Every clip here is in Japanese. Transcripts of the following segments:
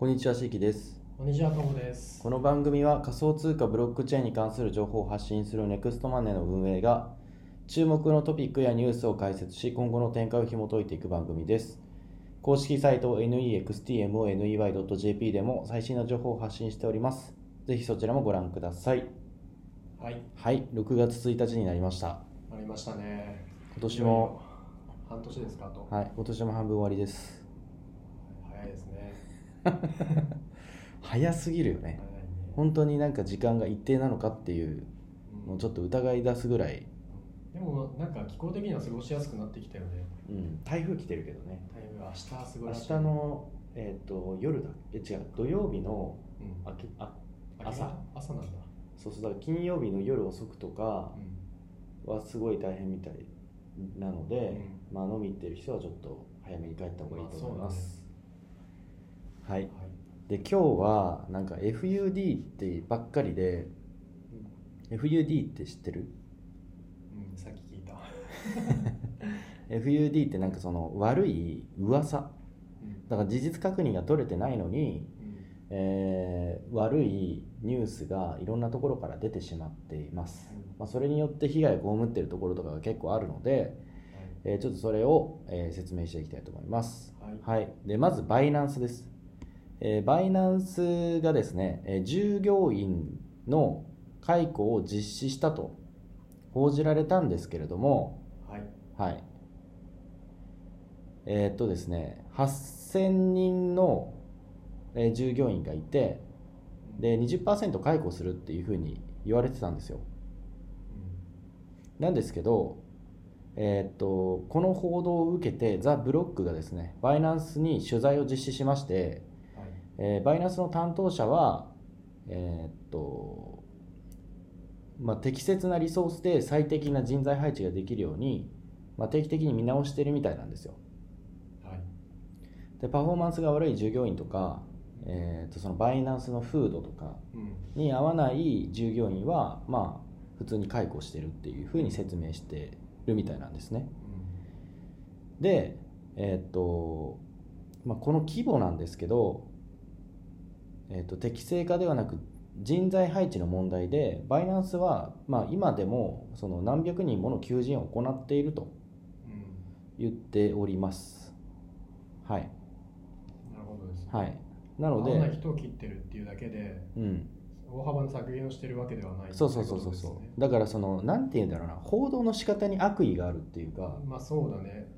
こんにちは、しいきです。こんにちは、ともです。この番組は仮想通貨ブロックチェーンに関する情報を発信するネクストマネーの運営が注目のトピックやニュースを解説し今後の展開を紐解いていく番組です。公式サイト nextmoney.jp でも最新の情報を発信しております。ぜひそちらもご覧ください。はい、はい、6月1日になりました。ありましたね。今年も、半年ですかと。はい、今年も半分終わりです。早いですね。早すぎるよね。本当になんか時間が一定なのかっていううん。もうちょっと疑い出すぐらい、でも、なんか気候的には過ごしやすくなってきたよね。うん、台風来てるけどね。台風明日過ご明し。日の、えー、と夜だえ違う。土曜日のうん、あきああ朝？朝なんだ。そうそう。だから金曜日の夜遅くとかうん。はすごい大変みたいなので、まあ、飲み行ってる人はちょっと早めに帰った方がいいと思います、はい。はい。で今日はなんか FUD ってばっかりで FUD って知ってる？うん、さっき聞いた。FUD ってなんかその悪い噂。うん。だから事実確認が取れてないのに、うん。えー悪いニュースがいろんなところから出てしまっています、うん。まあ、それによって被害を被っているところとかが結構あるので、えーちょっとそれを、えー説明していきたいと思います、はい。はい、でまずバイナンスです、えーバイナンスがですね、えー従業員の解雇を実施したと報じられたんですけれども、はい。はい。えーっとですね、8000人の、えー従業員がいて、で、20%解雇するっていうふうに言われてたんですよ。なんですけど、えーっと、この報道を受けて、ザ・ブロックがですね、バイナンスに取材を実施しまして。えーバイナンスの担当者は、えーっとまあ、適切なリソースで最適な人材配置ができるように、まあ、定期的に見直してるみたいなんですよはい。でパフォーマンスが悪い従業員とか、えーっとそのバイナンスの風土とかうん。に合わない従業員は、まあ、普通に解雇してるっていうふうに説明してるみたいなんですねで、えーっとまあ、この規模なんですけど、えーっと適正化ではなく人材配置の問題でバイナンスは、まあ、今でもその何百人もの求人を行っていると。言っております。はい。なるほどです。はい。なの合わな人を切ってるっていうだけで、うん、大幅な削減をしてるわけではないそうそうそうそうそう。だからそのなんて言うんだろうな報道の仕方に悪意があるっていうか。まあそうだね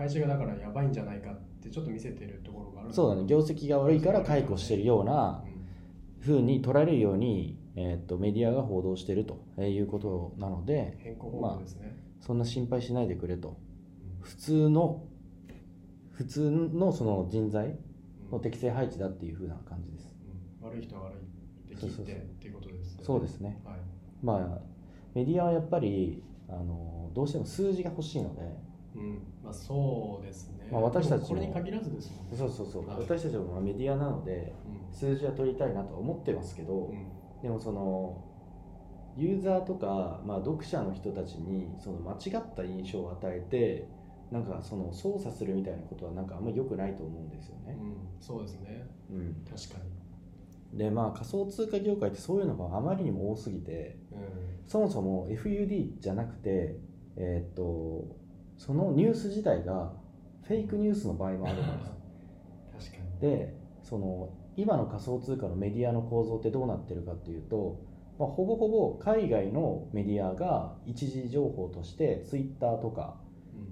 会社がだからやばいんじゃないかってちょっと見せてるところがあるそうだね。業績が悪いから解雇してるようなうんふうに取られるように、えー、とメディアが報道してるということなので変更報道ですね、そんな心配しないでくれと。うん。普通の普通のその人材うんの適正配置だっていうふうな感じです。うん。悪い人は悪いって切ってっていうことですよね。そうですね。はい。まあメディアはやっぱりあのどうしても数字が欲しいのでうんまあそうですね、まあ私たちこれに限らずですもんね。そうそうそう。はい。私たちもまあメディアなので数字は取りたいなとは思ってますけど、うん。うんでもそのユーザーとか、まあ、読者の人たちにその間違った印象を与えてなんかその操作するみたいなことはなんかあんまり良くないと思うんですよね。うん。そうですね。うん、確かに。でまあ仮想通貨業界ってそういうのがあまりにも多すぎてうん。そもそも FUD じゃなくて、えーっとそのニュース自体がフェイクニュースの場合もあるんです。確かに。でその今の仮想通貨のメディアの構造ってどうなってるかっていうと、まあ、ほぼほぼ海外のメディアが一時情報としてツイッターとか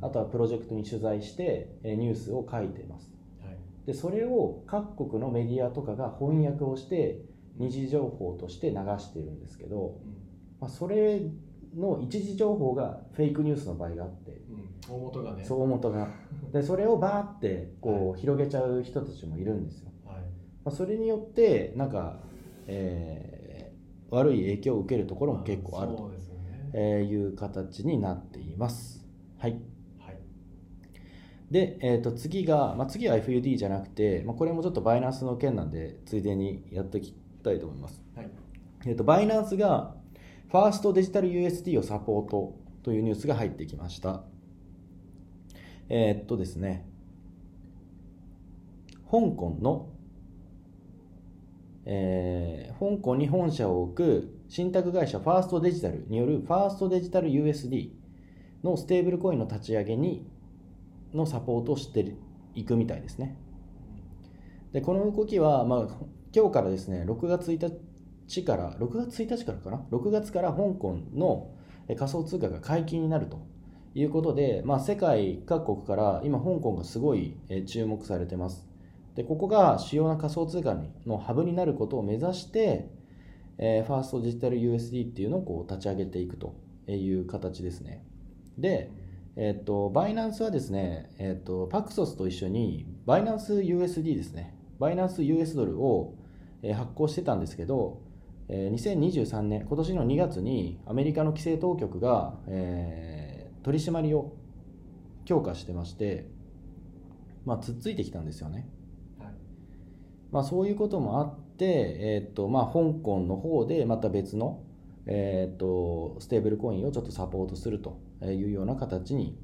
うん。あとはプロジェクトに取材してえーニュースを書いてます。はい。でそれを各国のメディアとかが翻訳をして二次情報として流してるんですけど、うん。まあ、それの一時情報がフェイクニュースの場合があってうん。大元がね。そう元が。でそれをバーってこはう広げちゃう人たちもいるんですよ。はい。まあ、それによってなんか、えー悪い影響を受けるところも結構あるとえーいう形になっています。はい、はい。で、えー、と次が、まあ、次は FUD じゃなくて、まあ、これもちょっとバイナンスの件なんでついでにやっていきたいと思います。はい。えー、とバイナンスがファーストデジタル USD をサポートというニュースが入ってきました。えーっとですね、香港のえー香港に本社を置く信託会社ファーストデジタルによるファーストデジタル USD のステーブルコインの立ち上げにのサポートをしていくみたいですねでこの動きは、まあ、今日からですね6月1日から6月1日からかな？6月から香港の仮想通貨が解禁になるということで、まあ、世界各国から今香港がすごい注目されてます。でここが主要な仮想通貨のハブになることを目指して、えーファーストデジタル USD っていうのをこう立ち上げていくという形ですね。で、えっとバイナンスはですね、えっとパクソスと一緒にバイナンス USD ですね。バイナンス US ドルを発行してたんですけど、えー2023年今年の2月にアメリカの規制当局が、えー取り締まりを強化してまして、まあ、つっついてきたんですよねはいまあ、そういうこともあって、えーっとまあ、香港の方でまた別の、えーっとステーブルコインをちょっとサポートするというような形に、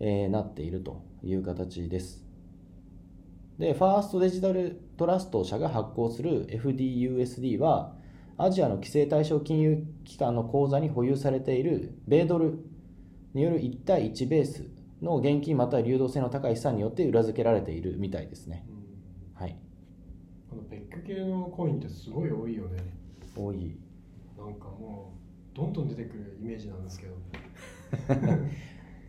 えーなっているという形です。で、ファーストデジタルトラスト社が発行する FDUSD は、アジアの規制対象金融機関の口座に保有されている米ドルによる1対1ベースの現金または流動性の高い資産によって裏付けられているみたいですね。うんはい。このベック系のコインってすごい多いよね多い。なんかもうどんどん出てくるイメージなんですけど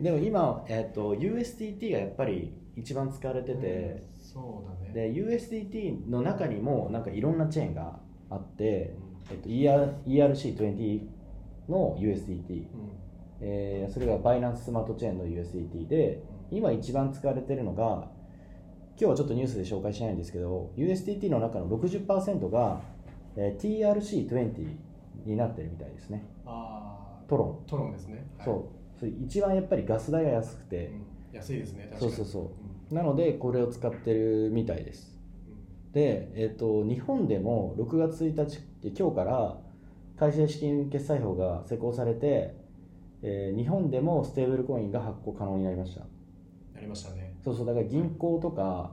でも今、えっと USDT がやっぱり一番使われてて、うんそうだねで USDT の中にもなんかいろんなチェーンがあって、うえっと ER ERC20 の USDT、ん。えーそれがバイナンススマートチェーンの USDT で今一番使われてるのが今日はちょっとニュースで紹介しないんですけど USDT の中の60%が、えー TRC20 になってるみたいですね。ああトロン。トロンですね、はい。そう。それ一番やっぱりガス代が安くて、うん。安いですね確かに。そうそうそう。なのでこれを使ってるみたいですで、えっと日本でも6月1日今日から会社資金決済法が施行されて、えー日本でもステーブルコインが発行可能になりました。なりましたね。そうそうだから銀行とか、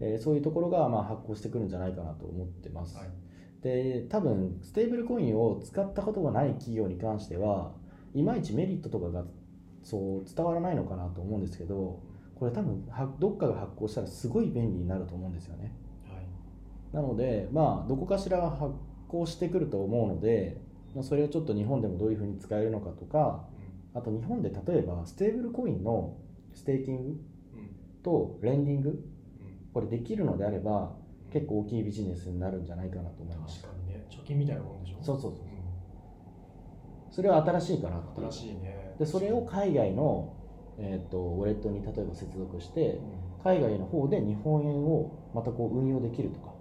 えーそういうところがまあ発行してくるんじゃないかなと思ってます、はい。で多分ステーブルコインを使ったことがない企業に関してはいまいちメリットとかがそう伝わらないのかなと思うんですけどこれ多分はどっかが発行したらすごい便利になると思うんですよね。はいなのでまあどこかしらが発行してくると思うので、まあ、それをちょっと日本でもどういうふうに使えるのかとかあと日本で例えばステーブルコインのステーキングとレンディングうん。これできるのであれば結構大きいビジネスになるんじゃないかなと思います。確かにね。貯金みたいなもんでしょ。そうそうそうう。ん。それは新しいかな新しいね。でそれを海外の、えー、とウォレットに例えば接続してうん。海外の方で日本円をまたこう運用できるとか。うん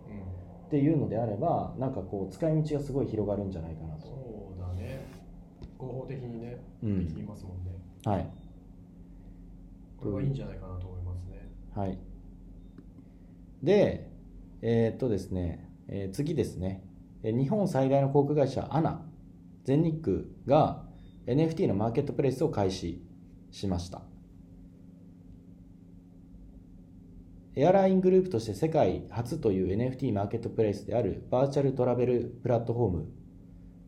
っていうのであればなんかこう使い道がすごい広がるんじゃないかなと、そうだね。合法的にねうん。できますもんね。はい。これはいいんじゃないかなと思いますね。はい。でえーっとですね、えー次ですね。えー日本最大の航空会社 ANA 全日空が NFT のマーケットプレイスを開始しましたエアライングループとして世界初という NFT マーケットプレイスであるバーチャルトラベルプラットフォーム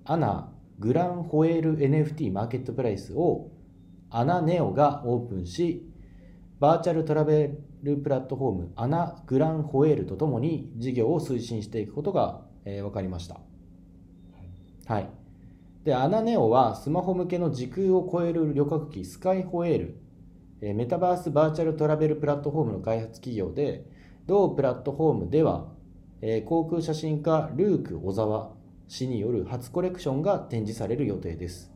ANA グランホエール NFT マーケットプレイスを ANA ネオがオープンしバーチャルトラベルプラットフォームアナグランホエールとともに事業を推進していくことが、えー分かりました。はい。で、アナネオはスマホ向けの時空を超える旅客機スカイホエール、えーメタバースバーチャルトラベルプラットフォームの開発企業で、同プラットフォームでは、航空写真家ルーク小沢氏による初コレクションが展示される予定です。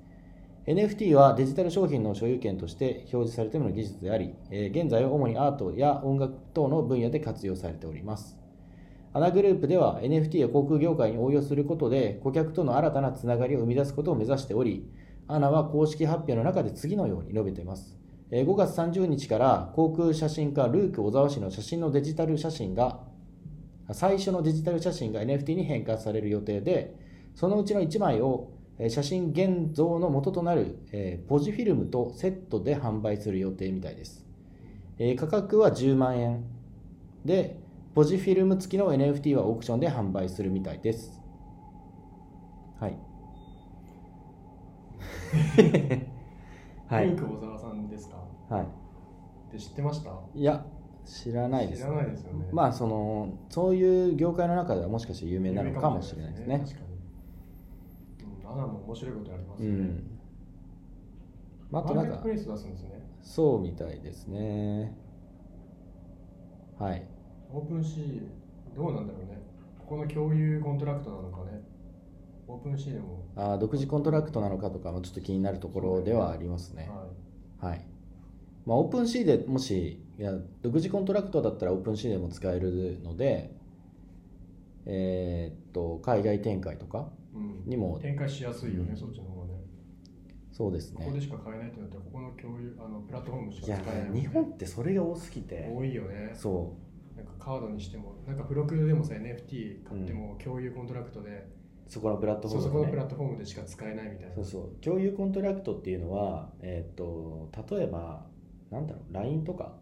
NFT はデジタル商品の所有権として表示されている技術であり、え現在は主にアートや音楽等の分野で活用されております。アナグループでは NFT や航空業界に応用することで顧客との新たなつながりを生み出すことを目指しており、アナは公式発表の中で次のように述べています。えー5月30日から航空写真家ルーク小沢氏の写真のデジタル写真が最初のデジタル写真が NFT に変換される予定で、そのうちの1枚をえー写真現像の元となる、えーポジフィルムとセットで販売する予定みたいです。えー価格は10万円。で、ポジフィルム付きの NFT はオークションで販売するみたいです。はい。はいはい。って知ってました？いや知らないです知らないですよね。まあそのそういう業界の中ではもしかして有名なのかもしれないですね。確かに。うんアナも面白いことやりますね、ん。まああとなんかプレイス出すんですね。そうみたいですね。はい。オープンシーどうなんだろうね。ここの共有コントラクトなのかね。 OpenSea でも、あー独自コントラクトなのかとかもちょっと気になるところではありますね。ははいまあ、 OpenSea でもしいや独自コントラクトだったら OpenSea でも使えるのでえーっと海外展開とかいうん、にも。展開しやすいよね、うん。そっちの方がね。そうですね。ここでしか買えないってなったらここの共有あのプラットフォームしか使えないね。日本ってそれが多すぎて。多いよね。そなんかカードにしてもなんか付録でもさ NFT 買っても共有コントラクトで、うそこのプラットフォそうそこのプラームでねットフォームでしか使えないみたいな。そうそう。共有コントラクトっていうのは、えーっと例えばなんだろう LINE とか？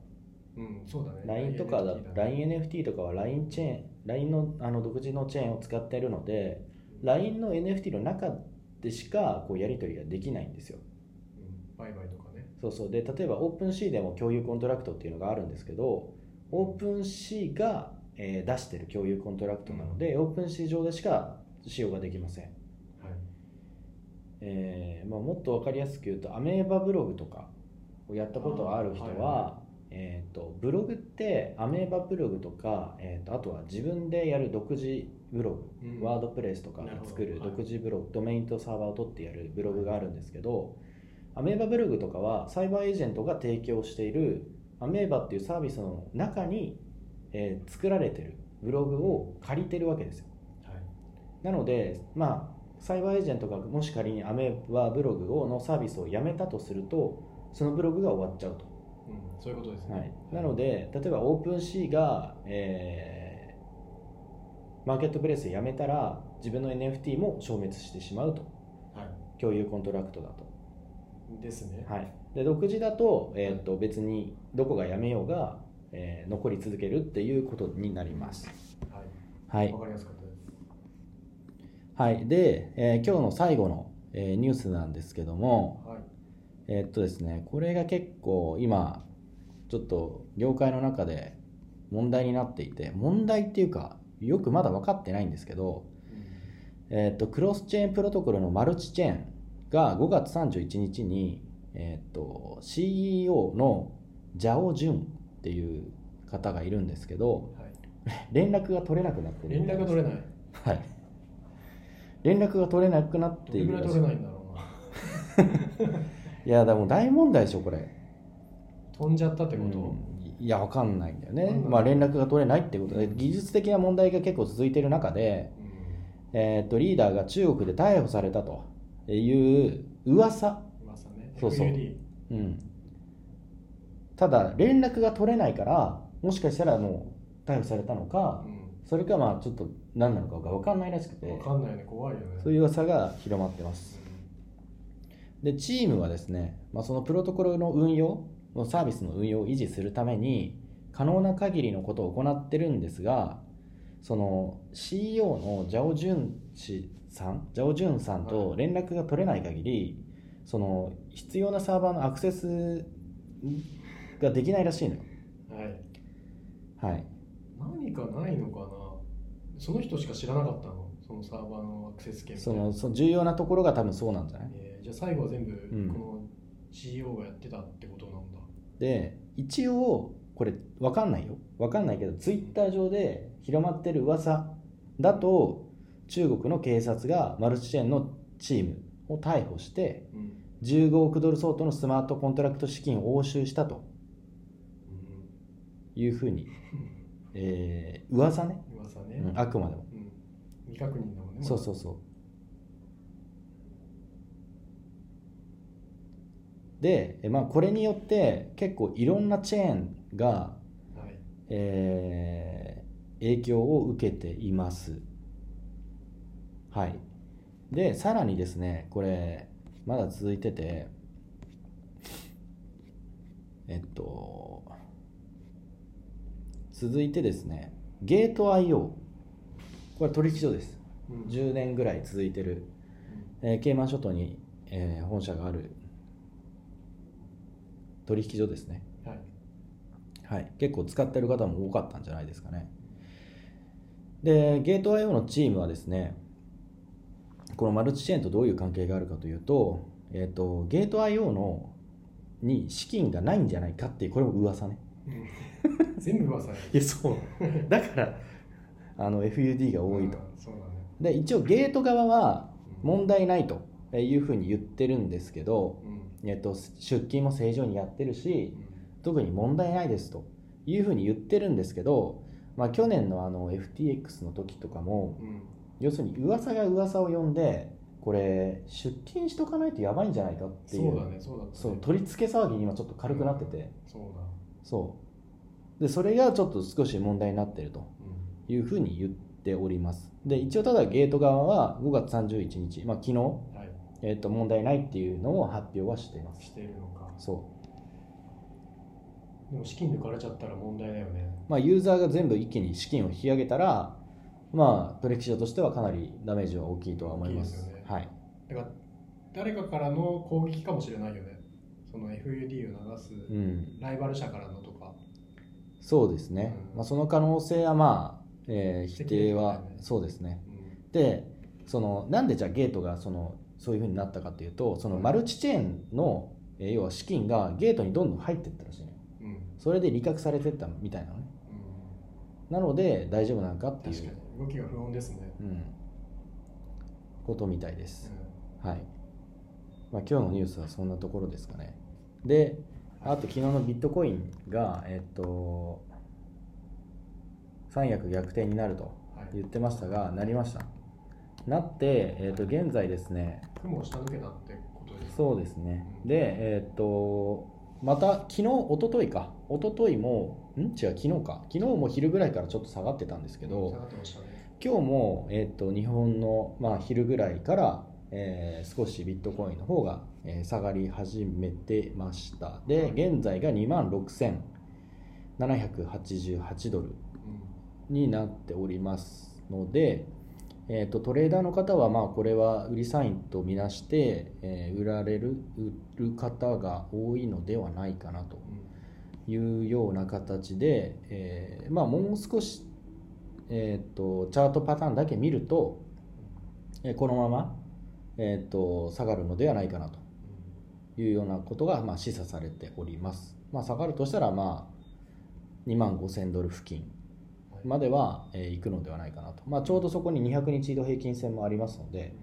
うんそうだね。LINE とかだ NFT だ LINENFT とかは LINE チェーン LINE のあの独自のチェーンを使っているので LINE の NFT の中でしかこうやり取りができないんですよ。うん。売買とかね。そうそう。で例えば OpenSea でも共有コントラクトっていうのがあるんですけど OpenSea が、えー出してる共有コントラクトなので、 OpenSea 上でしか使用ができません、はい。えーまあ、もっと分かりやすく言うとアメーバブログとかをやったことがある人は、えー、とブログってアメーバブログとか、えー、とあとは自分でやる独自ブログ、うん。 WordPress とか作るはい独自ブログ、ドメインとサーバーを取ってやるブログがあるんですけどアメーバブログとかはサイバーエージェントが提供しているアメーバっていうサービスの中に、えー作られてるブログを借りてるわけですよ。はい。なので、まあ、サイバーエージェントがもし仮にアメーバブログをのサービスをやめたとするとそのブログが終わっちゃうと、うん、そういうことですね、はい、なので例えばオープンシーが、えーマーケットプレイスやめたら自分の NFT も消滅してしまうと。は共有コントラクトだと、い、ですね、はい、で独自だと,、えー、と別にどこがやめようが、えー残り続けるっていうことになります。はい、はい。わかりやすかったです。はい、で、えー今日の最後の、えーニュースなんですけども、はいえーっとですね、これが結構今、ちょっと業界の中で問題になっていて、問題っていうか、よくまだ分かってないんですけど、えーっとクロスチェーンプロトコルのマルチチェーンが5月31日に、えーっと CEO のジャオ・ジュンっていう方がいるんですけど、はい、連絡が取れなくなってる連絡取れない。はい。連絡が取れなくなってどれぐらい取れないんだろうな いや、でも大問題でしょ、これ。飛んじゃったってこと、うん。いや、わかんないんだよね。まあ、連絡が取れないってことで、技術的な問題が結構続いている中で、うん。えーっと、リーダーが中国で逮捕されたという噂。噂ね。そうそう。うん。ただ、連絡が取れないから、もしかしたらもう逮捕されたのか、それかまあちょっと何なのかが分かんないらしくて。うん、わかんないね。怖いよね。そういう噂が広まってます。でチームはですね、まあ、そのプロトコルの運用のサービスの運用を維持するために可能な限りのことを行ってるんですがその CEO のジャオ・ジュン氏さんジャオ・ジュンさんと連絡が取れない限りその必要なサーバーのアクセスができないらしいのよ。はい。はい。何かないのかな？その人しか知らなかったの？そのサーバーのアクセス権そのその重要なところが多分そうなんじゃない？えーじゃあ最後は全部ん。この CEO がやってたってことなんだ、で一応これ分かんないよ。分かんないけどツイッター上で広まってる噂だと中国の警察がマルチチェーンのチームを逮捕してうん。15億ドル相当のスマートコントラクト資金を押収したと。いうふうに、えー噂ね、うん、噂ね、うんあくまでも。うん、未確認だもんねそうそうそうで、えまあ、これによって結構いろんなチェーンがはい。えー影響を受けています。はい。で、さらにですね、これ、まだ続いてて、えっと、続いてですね、ゲート IO これ取引所です。うん。10年ぐらい続いてる、えーケイマン諸島に、えー本社がある取引所ですねはいはい、結構使ってる方も多かったんじゃないですかね。で、ゲート IO のチームはですね、このマルチチェーンとどういう関係があるかというと、えっ、と、ゲート IO のに資金がないんじゃないかっていう、これも噂ね。うん 全部噂やいや、そう。だから、あの FUD が多いと。うんそうだねで、一応ゲート側は問題ないというふうに言ってるんですけど、うん。えっと、出勤も正常にやってるし、うん。特に問題ないですと。いうふうに言ってるんですけど、まあ、去年のあの FTX の時とかもうん。要するに噂が噂を呼んでこれ出勤しとかないとやばいんじゃないかっていうそうだねそうだそう取り付け騒ぎに今ちょっと軽くなってて、そうだそう。でそれがちょっと少し問題になってるとうん。いうふうに言っております。で一応ただゲート側は5月31日、まあ、昨日、はいえっと問題ないっていうのを発表はしています。しているのか。そう。でも資金抜かれちゃったら問題だよね。まあ、ユーザーが全部一気に資金を引き上げたら、まあ、取引所としてはかなりダメージは大きいとは思います。すよね。はい、だから誰かからの攻撃かもしれないよね。その FUD を流すうん、ライバル社からのとか。そうですね、うん。まあ、その可能性は、まあえー否定は、そうですね。うん。でそのなんでじゃあゲートがそのそういうふうになったかというとそのマルチチェーンの、えー要は資金がゲートにどんどん入っていったらしいのよ。うん。それで利確されてったみたいなのね。うん。なので大丈夫なのかっていう。動きが不穏ですね。うん、ことみたいです。うはい。まあ、今日のニュースはそんなところですかね。で、あと昨日のビットコインが、えっと、三役逆転になると言ってましたが、なりました？なって、えっと、現在ですね、雲を下抜けたってことですそうですね。うん。で、えっと、また昨日、一昨日か、一昨日も、ん？違う、昨日か、昨日も昼ぐらいからちょっと下がってたんですけど、下がってましたね。今日も、えー、と日本の、まあ、昼ぐらいから、えー少しビットコインの方が、えー下がり始めてました。で現在が2万6788ドルうん。になっておりますので、えー、とトレーダーの方はまあこれは売りサインとみなして、えー売られる売る方が多いのではないかなというような形で、えーまあ、もう少し、えー、とチャートパターンだけ見ると、えーこのまま、えー、と下がるのではないかなというようなことが、まあ、示唆されております、まあ、下がるとしたら、まあ、2万5000ドル付近までは、えー行くのではないかなと、まあ、ちょうどそこに200日移動平均線もありますので、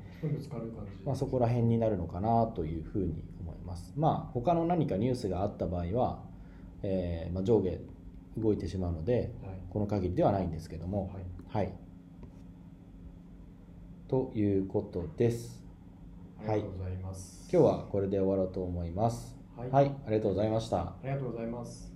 まあ、そこら辺になるのかなというふうに思います。まあ他の何かニュースがあった場合は、えーまあ、上下動いてしまうのではい。この限りではないんですけども。はい。はい、ということです。ありがとうございます。今日はこれで終わろうと思います。はい。はい、ありがとうございました。ありがとうございます